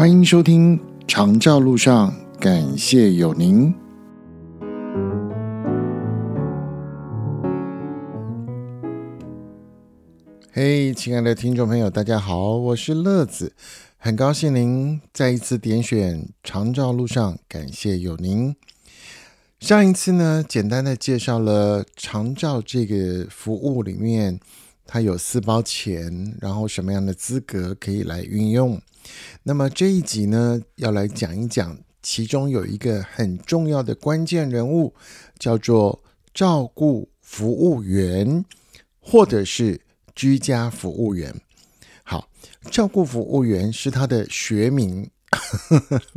欢迎收听《长照路上》，感谢有您。嘿，亲爱的听众朋友，大家好，我是乐子，很高兴您再一次点选《长照路上》，感谢有您。上一次呢，简单的介绍了长照这个服务里面，它有四包钱，然后什么样的资格可以来运用。那么这一集呢，要来讲一讲，其中有一个很重要的关键人物，叫做照顾服务员，或者是居家服务员。好，照顾服务员是他的学名，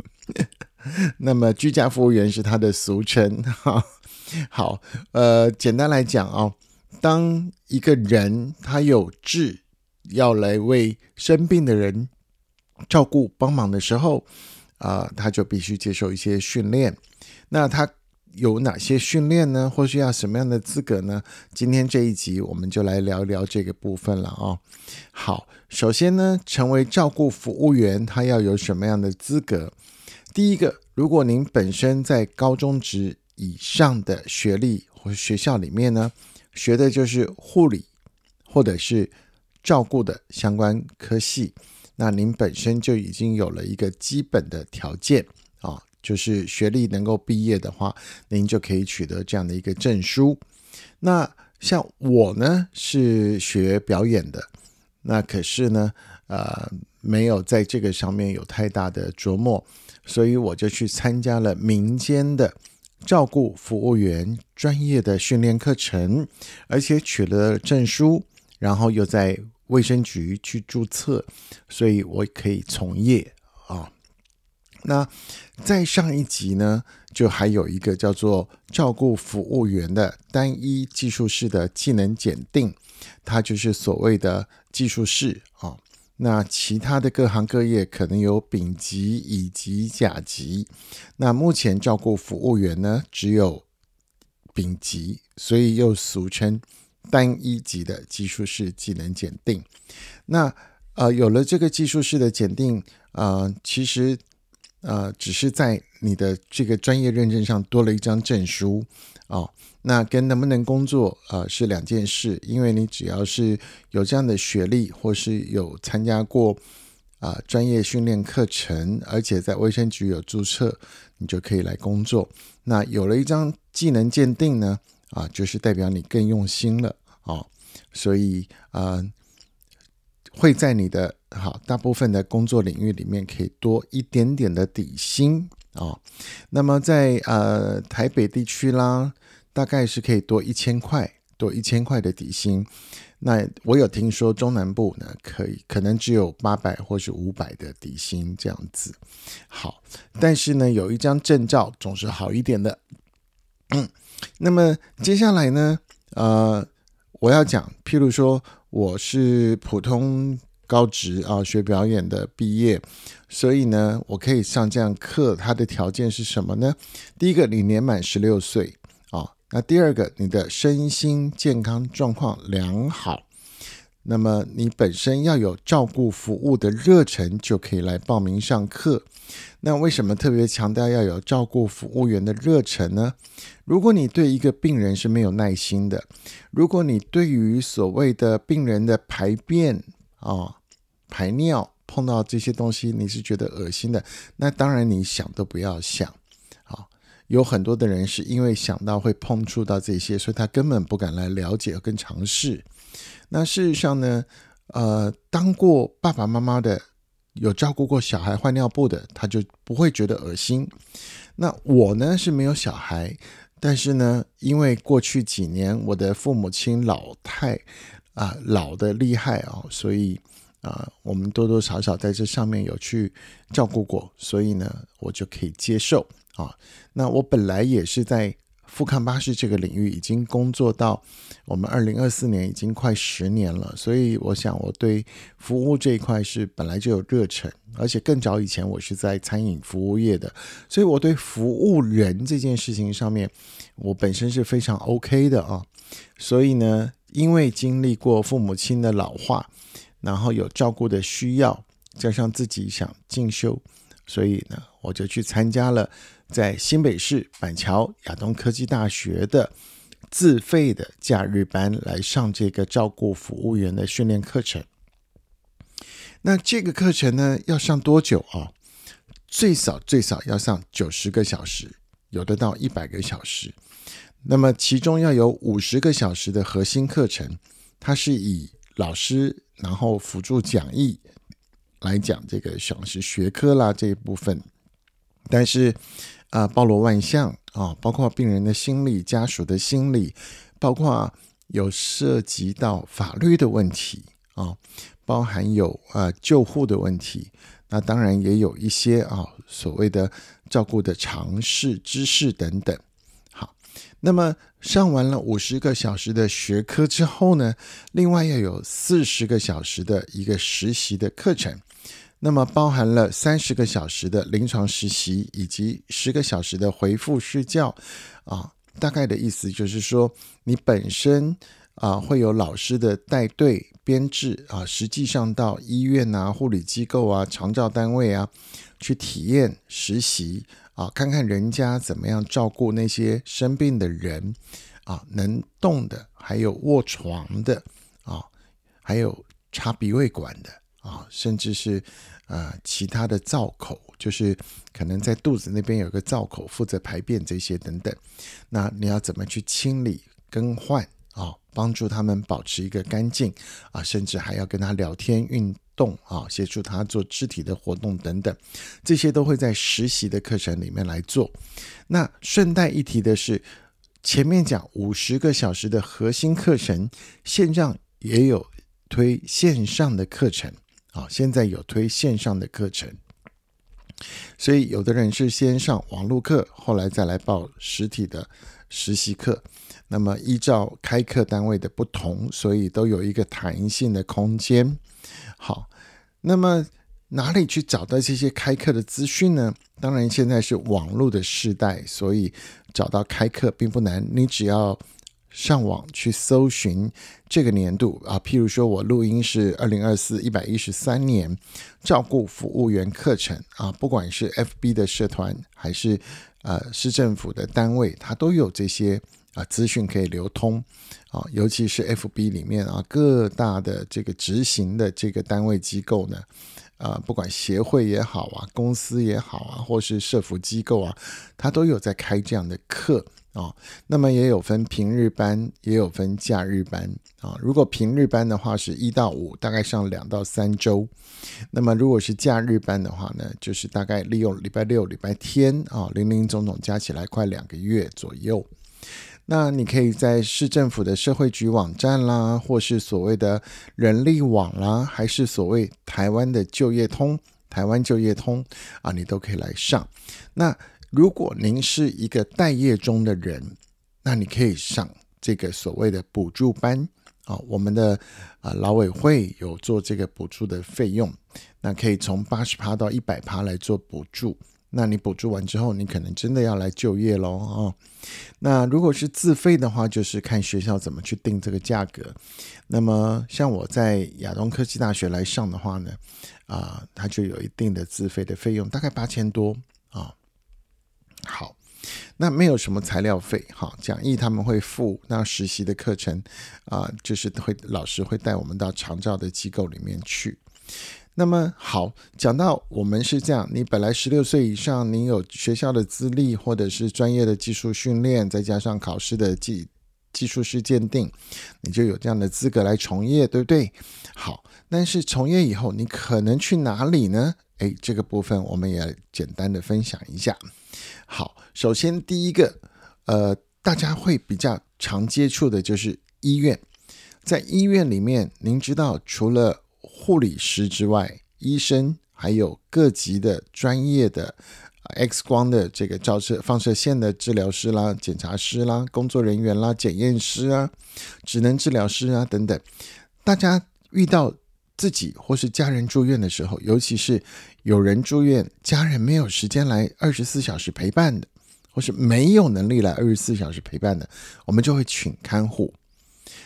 那么居家服务员是他的俗称。哈，好，呃，简单来讲啊，当一个人他有志要来为生病的人。照顾帮忙的时候，啊，他就必须接受一些训练。那他有哪些训练呢？或需要什么样的资格呢？今天这一集我们就来聊一聊这个部分了啊。好，首先呢，成为照顾服务员，他要有什么样的资格？第一个，如果您本身在高中职以上的学历或学校里面呢，学的就是护理或者是照顾的相关科系。那您本身就已经有了一个基本的条件啊，就是学历能够毕业的话，您就可以取得这样的一个证书。那像我呢是学表演的，那可是呢，呃，没有在这个上面有太大的琢磨，所以我就去参加了民间的照顾服务员专业的训练课程，而且取了证书，然后又在。卫生局去注册，所以我可以从业啊。那在上一集呢，就还有一个叫做照顾服务员的单一技术式的技能检定，它就是所谓的技术式啊。那其他的各行各业可能有丙级、乙级、甲级。那目前照顾服务员呢，只有丙级，所以又俗称。单一级的技术式技能检定，那呃有了这个技术式的检定，呃其实呃只是在你的这个专业认证上多了一张证书哦，那跟能不能工作呃是两件事，因为你只要是有这样的学历，或是有参加过啊专业训练课程，而且在卫生局有注册，你就可以来工作。那有了一张技能鉴定呢？啊，就是代表你更用心了哦，所以啊，会在你的好大部分的工作领域里面可以多一点点的底薪啊。那么在呃台北地区啦，大概是可以多一千块，多一千块的底薪。那我有听说中南部呢，可以可能只有八百或是五百的底薪这样子。好，但是呢，有一张证照总是好一点的。嗯。那么接下来呢？呃，我要讲，譬如说我是普通高职啊，学表演的毕业，所以呢，我可以上这样课。它的条件是什么呢？第一个，你年满十六岁啊。那第二个，你的身心健康状况良好。那么你本身要有照顾服务的热忱，就可以来报名上课。那为什么特别强调要有照顾服务员的热忱呢？如果你对一个病人是没有耐心的，如果你对于所谓的病人的排便啊、排尿碰到这些东西你是觉得恶心的，那当然你想都不要想。好，有很多的人是因为想到会碰触到这些，所以他根本不敢来了解跟尝试。那事实上呢，呃，当过爸爸妈妈的，有照顾过小孩换尿布的，他就不会觉得恶心。那我呢是没有小孩，但是呢，因为过去几年我的父母亲老太啊老的厉害啊，所以啊，我们多多少少在这上面有去照顾过，所以呢，我就可以接受啊。那我本来也是在。富康巴士这个领域已经工作到我们二零二四年，已经快十年了。所以我想，我对服务这一块是本来就有热忱，而且更早以前我是在餐饮服务业的，所以我对服务人这件事情上面，我本身是非常 OK 的啊。所以呢，因为经历过父母亲的老化，然后有照顾的需要，加上自己想进修，所以呢，我就去参加了在新北市板桥亚东科技大学的自费的假日班来上这个照顾服务员的训练课程。那这个课程呢，要上多久啊？最少最少要上九十个小时，有的到一百个小时。那么其中要有五十个小时的核心课程，它是以老师然后辅助讲义来讲这个像是学科啦这一部分，但是啊包罗万象啊，包括病人的心理、家属的心理，包括有涉及到法律的问题啊。包含有啊救护的问题，那当然也有一些啊所谓的照顾的常识知识等等。好，那么上完了五十个小时的学科之后呢，另外要有四十个小时的一个实习的课程，那么包含了三十个小时的临床实习以及十个小时的回复试教啊，大概的意思就是说你本身。啊，会有老师的带队编制啊，实际上到医院啊、护理机构啊、长照单位啊，去体验实习啊，看看人家怎么样照顾那些生病的人啊，能动的，还有卧床的啊，还有插鼻胃管的啊，甚至是呃其他的造口，就是可能在肚子那边有个造口，负责排便这些等等。那你要怎么去清理更换？啊，帮助他们保持一个干净啊，甚至还要跟他聊天、运动啊，协助他做肢体的活动等等，这些都会在实习的课程里面来做。那顺带一提的是，前面讲五十个小时的核心课程，线上也有推线上的课程啊，现在有推线上的课程，所以有的人是先上网络课，后来再来报实体的实习课。那么依照开课单位的不同，所以都有一个弹性的空间。好，那么哪里去找到这些开课的资讯呢？当然，现在是网络的时代，所以找到开课并不难。你只要上网去搜寻这个年度啊，譬如说我录音是二零二四一百一十三年照顾服务员课程啊，不管是 FB 的社团还是呃市政府的单位，它都有这些。啊，资讯可以流通啊，尤其是 FB 里面啊，各大的这个执行的这个单位机构呢，啊，不管协会也好啊，公司也好啊，或是社服机构啊，它都有在开这样的课啊。那么也有分平日班，也有分假日班啊。如果平日班的话，是一到五，大概上两到三周；那么如果是假日班的话呢，就是大概利用礼拜六、礼拜天啊，零零总总加起来快两个月左右。那你可以在市政府的社会局网站啦，或是所谓的人力网啦，还是所谓台湾的就业通、台湾就业通啊，你都可以来上。那如果您是一个待业中的人，那你可以上这个所谓的补助班啊，我们的啊劳委会有做这个补助的费用，那可以从八十趴到一百趴来做补助。那你补助完之后，你可能真的要来就业喽啊！那如果是自费的话，就是看学校怎么去定这个价格。那么像我在亚东科技大学来上的话呢，啊，它就有一定的自费的费用，大概八千多啊。好，那没有什么材料费哈，讲义他们会付。那实习的课程啊，就是会老师会带我们到长照的机构里面去。那么好，讲到我们是这样，你本来十六岁以上，你有学校的资历或者是专业的技术训练，再加上考试的技技术师鉴定，你就有这样的资格来从业，对不对？好，但是从业以后，你可能去哪里呢？诶，这个部分我们也简单的分享一下。好，首先第一个，呃，大家会比较常接触的就是医院，在医院里面，您知道除了护理师之外，医生还有各级的专业的 X 光的这个照射放射线的治疗师啦、检查师啦、工作人员啦、检验师啊、职能治疗师啊等等，大家遇到自己或是家人住院的时候，尤其是有人住院，家人没有时间来二十四小时陪伴的，或是没有能力来二十四小时陪伴的，我们就会请看护。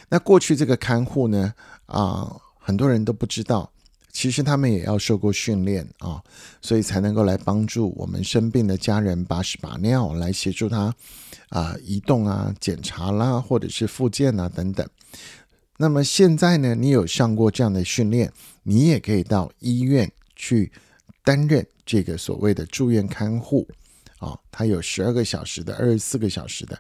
那过去这个看护呢，啊。很多人都不知道，其实他们也要受过训练啊，所以才能够来帮助我们生病的家人把屎把尿，来协助他啊移动啊、检查啦，或者是复健啊等等。那么现在呢，你有上过这样的训练，你也可以到医院去担任这个所谓的住院看护。啊，它有十二个小时的，二十四个小时的。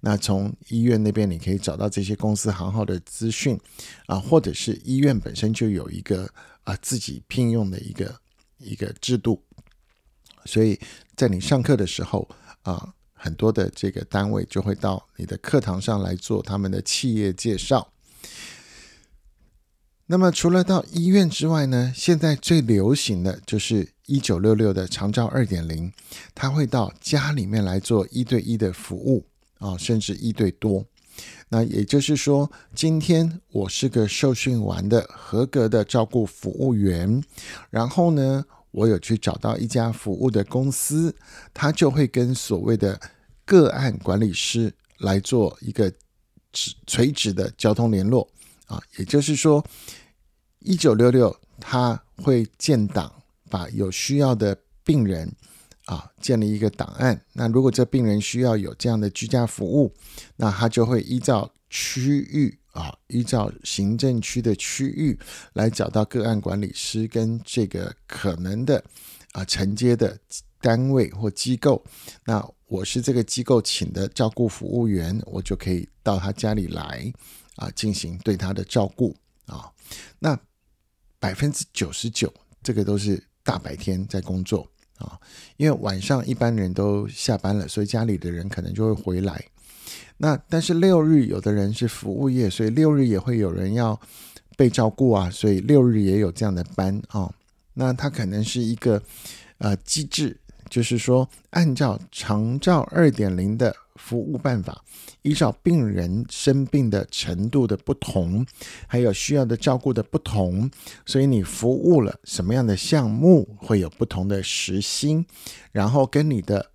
那从医院那边你可以找到这些公司行号的资讯啊，或者是医院本身就有一个啊自己聘用的一个一个制度。所以在你上课的时候啊，很多的这个单位就会到你的课堂上来做他们的企业介绍。那么除了到医院之外呢，现在最流行的就是一九六六的长照二点零，他会到家里面来做一对一的服务啊，甚至一对多。那也就是说，今天我是个受训完的合格的照顾服务员，然后呢，我有去找到一家服务的公司，他就会跟所谓的个案管理师来做一个垂直的交通联络啊，也就是说。一九六六，他会建档，把有需要的病人啊建立一个档案。那如果这病人需要有这样的居家服务，那他就会依照区域啊，依照行政区的区域来找到个案管理师跟这个可能的啊承接的单位或机构。那我是这个机构请的照顾服务员，我就可以到他家里来啊进行对他的照顾啊。那百分之九十九，这个都是大白天在工作啊，因为晚上一般人都下班了，所以家里的人可能就会回来。那但是六日有的人是服务业，所以六日也会有人要被照顾啊，所以六日也有这样的班啊。那它可能是一个呃机制，就是说按照长照二点零的。服务办法依照病人生病的程度的不同，还有需要的照顾的不同，所以你服务了什么样的项目会有不同的时薪，然后跟你的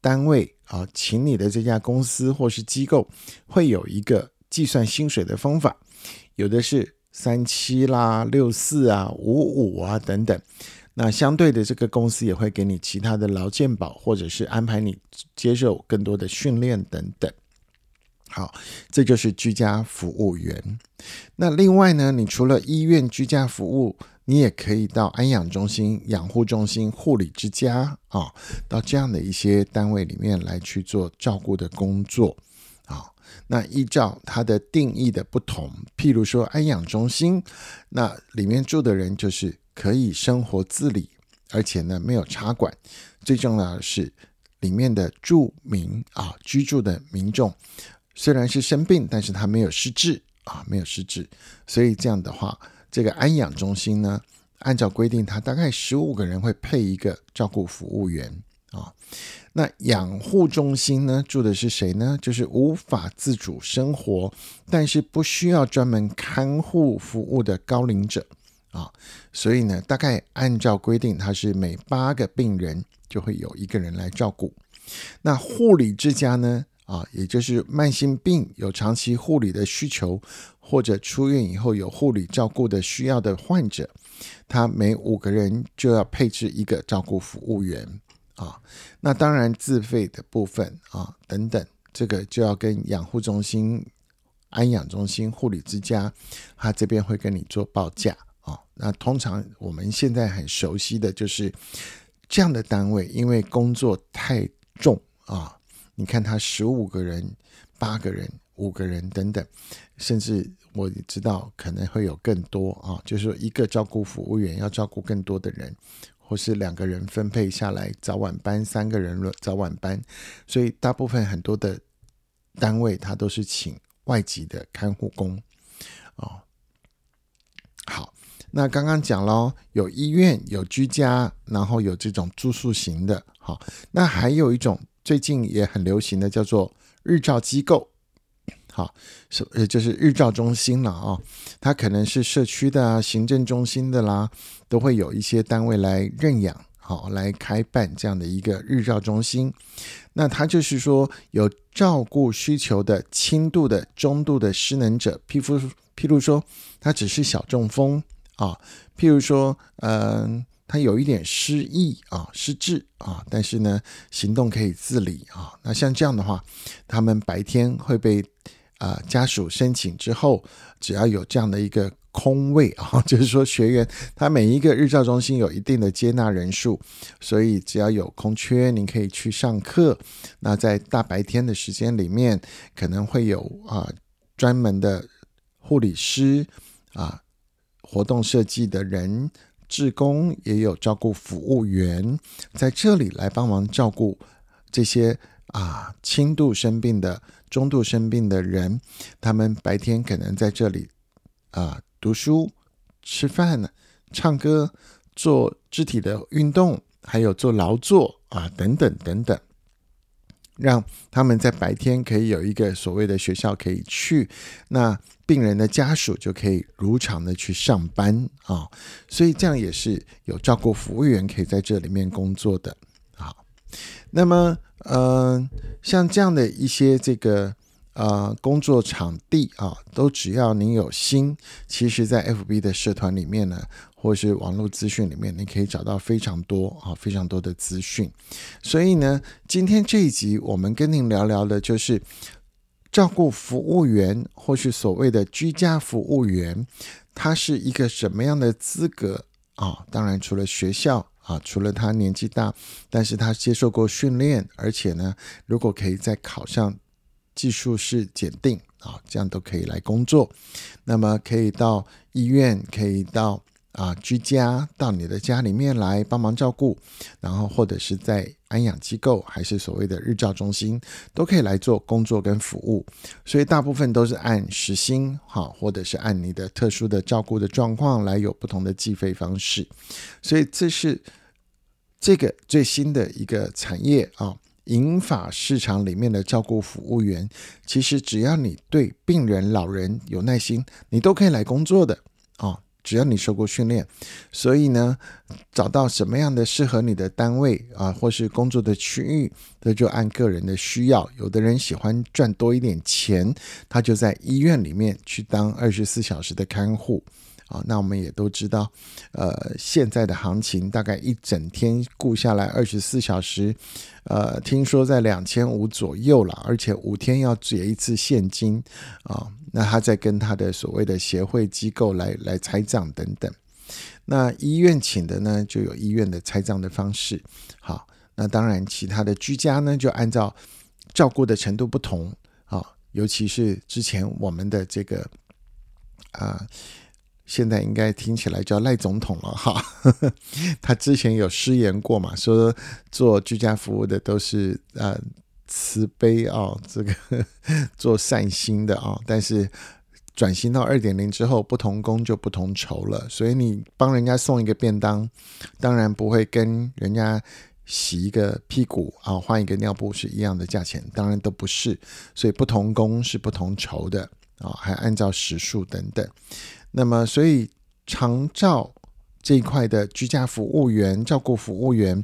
单位啊，请你的这家公司或是机构会有一个计算薪水的方法，有的是三七啦、六四啊、五五啊等等。那相对的，这个公司也会给你其他的劳健保，或者是安排你接受更多的训练等等。好，这就是居家服务员。那另外呢，你除了医院居家服务，你也可以到安养中心、养护中心、护理之家啊，到这样的一些单位里面来去做照顾的工作啊。那依照它的定义的不同，譬如说安养中心，那里面住的人就是。可以生活自理，而且呢没有插管。最重要的是，里面的住民啊，居住的民众虽然是生病，但是他没有失智啊，没有失智。所以这样的话，这个安养中心呢，按照规定，他大概十五个人会配一个照顾服务员啊。那养护中心呢，住的是谁呢？就是无法自主生活，但是不需要专门看护服务的高龄者。啊，所以呢，大概按照规定，他是每八个病人就会有一个人来照顾。那护理之家呢，啊，也就是慢性病有长期护理的需求，或者出院以后有护理照顾的需要的患者，他每五个人就要配置一个照顾服务员。啊，那当然自费的部分啊，等等，这个就要跟养护中心、安养中心、护理之家，他这边会跟你做报价。那通常我们现在很熟悉的就是这样的单位，因为工作太重啊。你看他十五个人、八个人、五个人等等，甚至我知道可能会有更多啊。就是说，一个照顾服务员要照顾更多的人，或是两个人分配下来早晚班，三个人轮早晚班，所以大部分很多的单位他都是请外籍的看护工啊。好。那刚刚讲了，有医院，有居家，然后有这种住宿型的，好，那还有一种最近也很流行的叫做日照机构，好，是呃就是日照中心了啊，它可能是社区的啊，行政中心的啦，都会有一些单位来认养，好，来开办这样的一个日照中心。那它就是说有照顾需求的轻度的、中度的失能者，譬如，譬如说他只是小中风。啊，譬如说，嗯，他有一点失忆啊、失智啊，但是呢，行动可以自理啊。那像这样的话，他们白天会被啊家属申请之后，只要有这样的一个空位啊，就是说学员他每一个日照中心有一定的接纳人数，所以只要有空缺，您可以去上课。那在大白天的时间里面，可能会有啊专门的护理师啊。活动设计的人、志工也有照顾服务员，在这里来帮忙照顾这些啊轻度生病的、中度生病的人。他们白天可能在这里啊读书、吃饭、唱歌、做肢体的运动，还有做劳作啊等等等等。让他们在白天可以有一个所谓的学校可以去，那病人的家属就可以如常的去上班啊，所以这样也是有照顾服务员可以在这里面工作的啊。那么，嗯，像这样的一些这个。呃，工作场地啊，都只要你有心，其实，在 FB 的社团里面呢，或是网络资讯里面，你可以找到非常多啊，非常多的资讯。所以呢，今天这一集我们跟您聊聊的就是照顾服务员，或是所谓的居家服务员，他是一个什么样的资格啊？当然，除了学校啊，除了他年纪大，但是他接受过训练，而且呢，如果可以再考上。技术是检定啊，这样都可以来工作。那么可以到医院，可以到啊居家，到你的家里面来帮忙照顾。然后或者是在安养机构，还是所谓的日照中心，都可以来做工作跟服务。所以大部分都是按时薪哈，或者是按你的特殊的照顾的状况来有不同的计费方式。所以这是这个最新的一个产业啊。银发市场里面的照顾服务员，其实只要你对病人、老人有耐心，你都可以来工作的哦。只要你受过训练，所以呢，找到什么样的适合你的单位啊，或是工作的区域，这就按个人的需要。有的人喜欢赚多一点钱，他就在医院里面去当二十四小时的看护。啊，那我们也都知道，呃，现在的行情大概一整天顾下来二十四小时，呃，听说在两千五左右了，而且五天要结一次现金啊。那他在跟他的所谓的协会机构来来拆账等等。那医院请的呢，就有医院的拆账的方式。好，那当然其他的居家呢，就按照照顾的程度不同啊，尤其是之前我们的这个啊。现在应该听起来叫赖总统了哈，他之前有失言过嘛，说做居家服务的都是呃慈悲啊，这个 做善心的啊，但是转型到二点零之后，不同工就不同酬了，所以你帮人家送一个便当，当然不会跟人家洗一个屁股啊，换一个尿布是一样的价钱，当然都不是，所以不同工是不同酬的啊，还按照时数等等。那么，所以长照这一块的居家服务员、照顾服务员，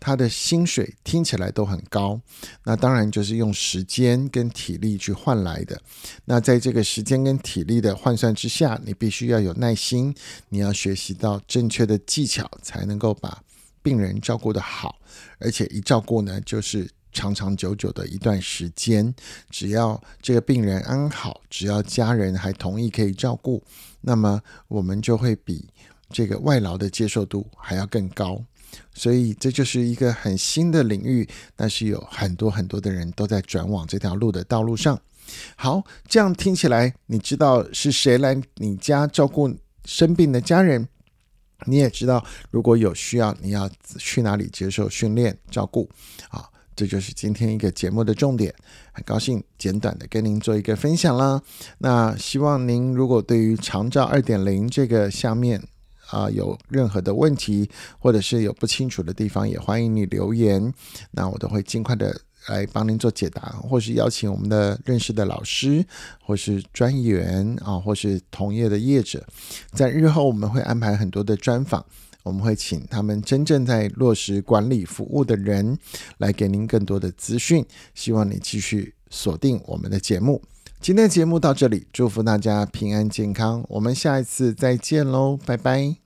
他的薪水听起来都很高。那当然就是用时间跟体力去换来的。那在这个时间跟体力的换算之下，你必须要有耐心，你要学习到正确的技巧，才能够把病人照顾得好。而且一照顾呢，就是。长长久久的一段时间，只要这个病人安好，只要家人还同意可以照顾，那么我们就会比这个外劳的接受度还要更高。所以这就是一个很新的领域，但是有很多很多的人都在转往这条路的道路上。好，这样听起来，你知道是谁来你家照顾生病的家人？你也知道，如果有需要，你要去哪里接受训练照顾啊？这就是今天一个节目的重点，很高兴简短的跟您做一个分享啦。那希望您如果对于长照二点零这个下面啊有任何的问题，或者是有不清楚的地方，也欢迎你留言，那我都会尽快的来帮您做解答，或是邀请我们的认识的老师，或是专员啊，或是同业的业者，在日后我们会安排很多的专访。我们会请他们真正在落实管理服务的人来给您更多的资讯，希望你继续锁定我们的节目。今天的节目到这里，祝福大家平安健康，我们下一次再见喽，拜拜。